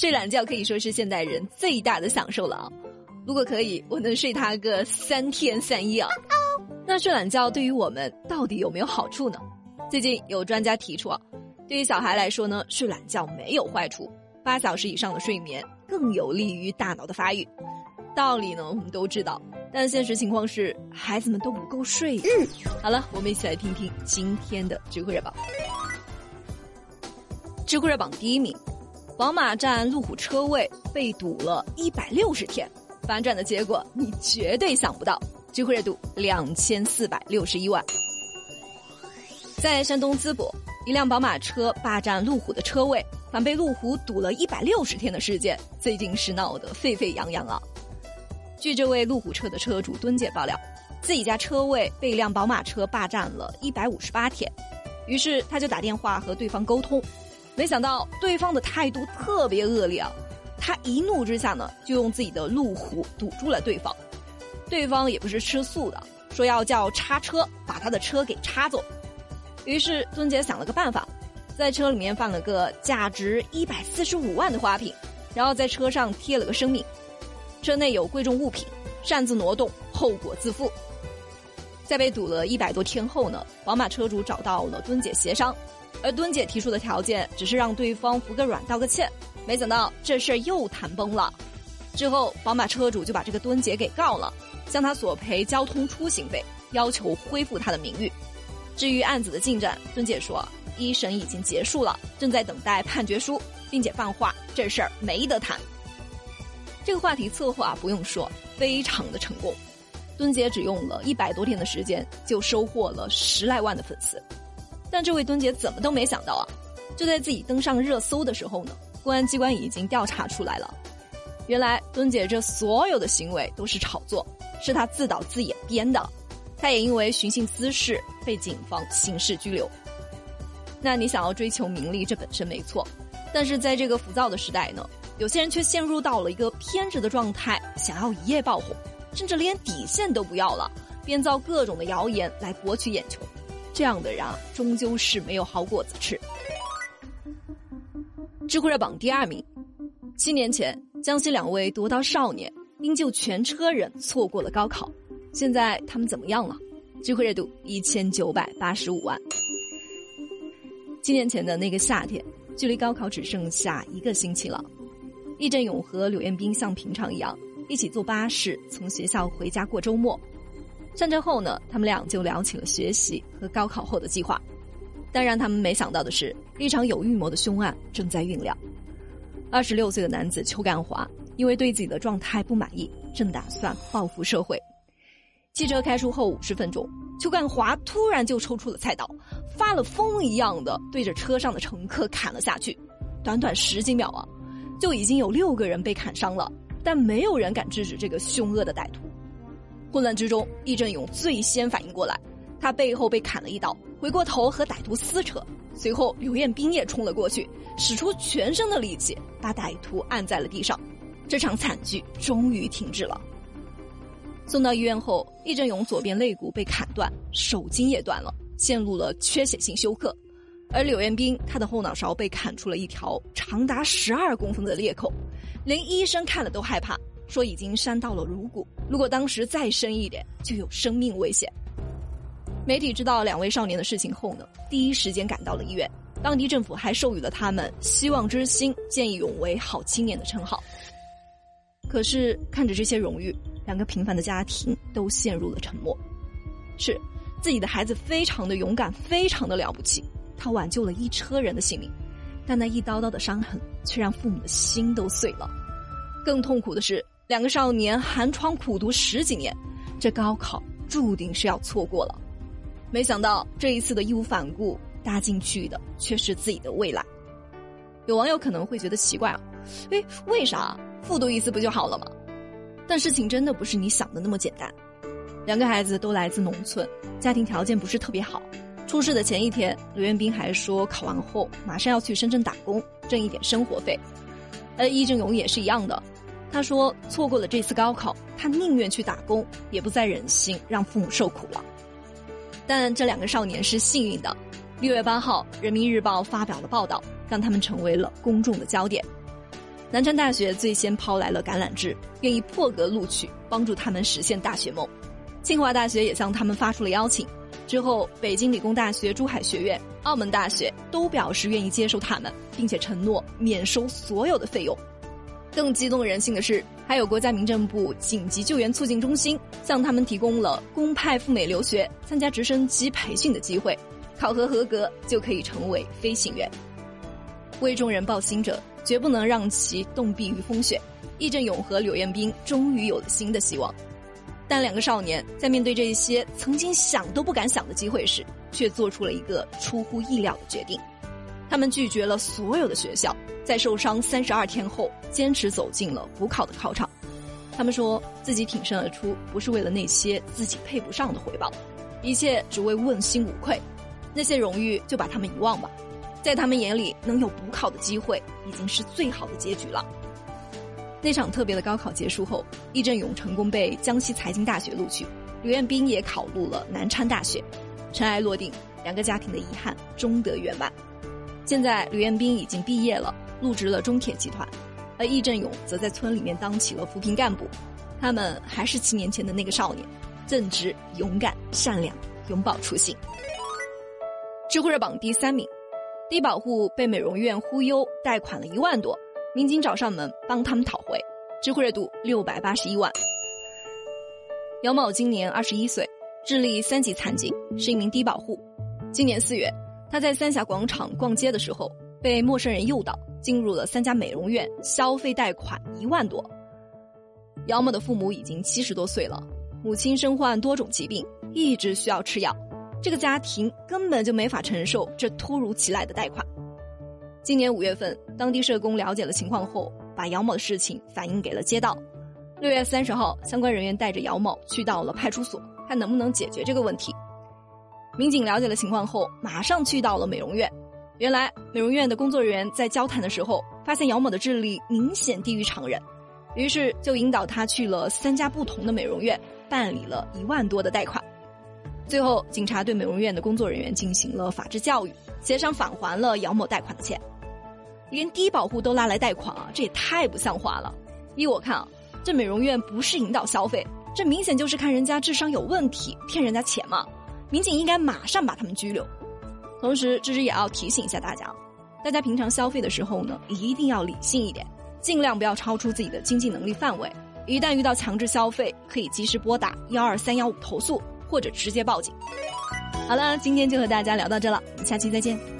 睡懒觉可以说是现代人最大的享受了啊！如果可以，我能睡它个三天三夜啊！那睡懒觉对于我们到底有没有好处呢？最近有专家提出啊，对于小孩来说呢，睡懒觉没有坏处，八小时以上的睡眠更有利于大脑的发育。道理呢，我们都知道，但现实情况是孩子们都不够睡。嗯，好了，我们一起来听听今天的知乎热榜。知乎热榜第一名，宝马占路虎车位被堵了一百六十天，反转的结果你绝对想不到。知乎热度两千四百六十一万。在山东淄博，一辆宝马车霸占路虎的车位，反被路虎堵了一百六十天的事件，最近是闹得沸沸扬扬啊。据这位路虎车的车主敦姐爆料，自己家车位被一辆宝马车霸占了一百五十八天，于是他就打电话和对方沟通，没想到对方的态度特别恶劣啊！他一怒之下呢，就用自己的路虎堵住了对方，对方也不是吃素的，说要叫叉车把他的车给叉走。于是敦姐想了个办法，在车里面放了个价值一百四十五万的花瓶，然后在车上贴了个声明。车内有贵重物品，擅自挪动，后果自负。在被堵了一百多天后呢，宝马车主找到了敦姐协商，而敦姐提出的条件只是让对方服个软道个歉。没想到这事儿又谈崩了，之后宝马车主就把这个敦姐给告了，向他索赔交通出行费，要求恢复他的名誉。至于案子的进展，敦姐说一审已经结束了，正在等待判决书，并且放话这事儿没得谈。这个话题策划不用说，非常的成功。敦姐只用了一百多天的时间，就收获了十来万的粉丝。但这位敦姐怎么都没想到啊！就在自己登上热搜的时候呢，公安机关已经调查出来了。原来敦姐这所有的行为都是炒作，是她自导自演编的。她也因为寻衅滋事被警方刑事拘留。那你想要追求名利，这本身没错，但是在这个浮躁的时代呢？有些人却陷入到了一个偏执的状态，想要一夜爆红，甚至连底线都不要了，编造各种的谣言来博取眼球。这样的人啊，终究是没有好果子吃。知乎热榜第二名，七年前江西两位夺刀少年因救全车人错过了高考，现在他们怎么样了？知乎热度一千九百八十五万。七年前的那个夏天，距离高考只剩下一个星期了。易振勇和柳彦斌像平常一样，一起坐巴士从学校回家过周末。上车后呢，他们俩就聊起了学习和高考后的计划。但让他们没想到的是，一场有预谋的凶案正在酝酿。二十六岁的男子邱干华因为对自己的状态不满意，正打算报复社会。汽车开出后五十分钟，邱干华突然就抽出了菜刀，发了疯一样的对着车上的乘客砍了下去。短短十几秒啊！就已经有六个人被砍伤了，但没有人敢制止这个凶恶的歹徒。混乱之中，易振勇最先反应过来，他背后被砍了一刀，回过头和歹徒撕扯。随后，刘彦斌也冲了过去，使出全身的力气把歹徒按在了地上。这场惨剧终于停止了。送到医院后，易振勇左边肋骨被砍断，手筋也断了，陷入了缺血性休克。而柳彦斌，他的后脑勺被砍出了一条长达十二公分的裂口，连医生看了都害怕，说已经伤到了颅骨，如果当时再深一点，就有生命危险。媒体知道两位少年的事情后呢，第一时间赶到了医院，当地政府还授予了他们“希望之星”、“见义勇为好青年”的称号。可是看着这些荣誉，两个平凡的家庭都陷入了沉默。是，自己的孩子非常的勇敢，非常的了不起。他挽救了一车人的性命，但那一刀刀的伤痕却让父母的心都碎了。更痛苦的是，两个少年寒窗苦读十几年，这高考注定是要错过了。没想到这一次的义无反顾搭进去的却是自己的未来。有网友可能会觉得奇怪啊，哎，为啥复读一次不就好了吗？但事情真的不是你想的那么简单。两个孩子都来自农村，家庭条件不是特别好。出事的前一天，刘彦斌还说考完后马上要去深圳打工，挣一点生活费。而易正勇也是一样的，他说错过了这次高考，他宁愿去打工，也不再忍心让父母受苦了。但这两个少年是幸运的，六月八号，《人民日报》发表了报道，让他们成为了公众的焦点。南昌大学最先抛来了橄榄枝，愿意破格录取，帮助他们实现大学梦。清华大学也向他们发出了邀请。之后，北京理工大学、珠海学院、澳门大学都表示愿意接受他们，并且承诺免收所有的费用。更激动人心的是，还有国家民政部紧急救援促进中心向他们提供了公派赴美留学、参加直升机培训的机会，考核合格就可以成为飞行员。为众人抱薪者，绝不能让其冻毙于风雪。易振勇和柳彦兵终于有了新的希望。但两个少年在面对这些曾经想都不敢想的机会时，却做出了一个出乎意料的决定。他们拒绝了所有的学校，在受伤三十二天后，坚持走进了补考的考场。他们说自己挺身而出，不是为了那些自己配不上的回报，一切只为问心无愧。那些荣誉就把他们遗忘吧，在他们眼里，能有补考的机会已经是最好的结局了。那场特别的高考结束后，易振勇成功被江西财经大学录取，刘彦斌也考入了南昌大学，尘埃落定，两个家庭的遗憾终得圆满。现在刘彦斌已经毕业了，入职了中铁集团，而易振勇则在村里面当起了扶贫干部。他们还是七年前的那个少年，正直、勇敢、善良，永葆初心。知乎热榜第三名，低保户被美容院忽悠贷款了一万多。民警找上门帮他们讨回，知乎热度六百八十一万。姚某今年二十一岁，智力三级残疾，是一名低保户。今年四月，他在三峡广场逛街的时候，被陌生人诱导进入了三家美容院，消费贷款一万多。姚某的父母已经七十多岁了，母亲身患多种疾病，一直需要吃药，这个家庭根本就没法承受这突如其来的贷款。今年五月份，当地社工了解了情况后，把姚某的事情反映给了街道。六月三十号，相关人员带着姚某去到了派出所，看能不能解决这个问题。民警了解了情况后，马上去到了美容院。原来，美容院的工作人员在交谈的时候，发现姚某的智力明显低于常人，于是就引导他去了三家不同的美容院，办理了一万多的贷款。最后，警察对美容院的工作人员进行了法制教育，协商返还了姚某贷款的钱。连低保户都拉来贷款啊，这也太不像话了！依我看啊，这美容院不是引导消费，这明显就是看人家智商有问题，骗人家钱嘛！民警应该马上把他们拘留。同时，芝芝也要提醒一下大家，大家平常消费的时候呢，一定要理性一点，尽量不要超出自己的经济能力范围。一旦遇到强制消费，可以及时拨打幺二三幺五投诉，或者直接报警。好了，今天就和大家聊到这了，我们下期再见。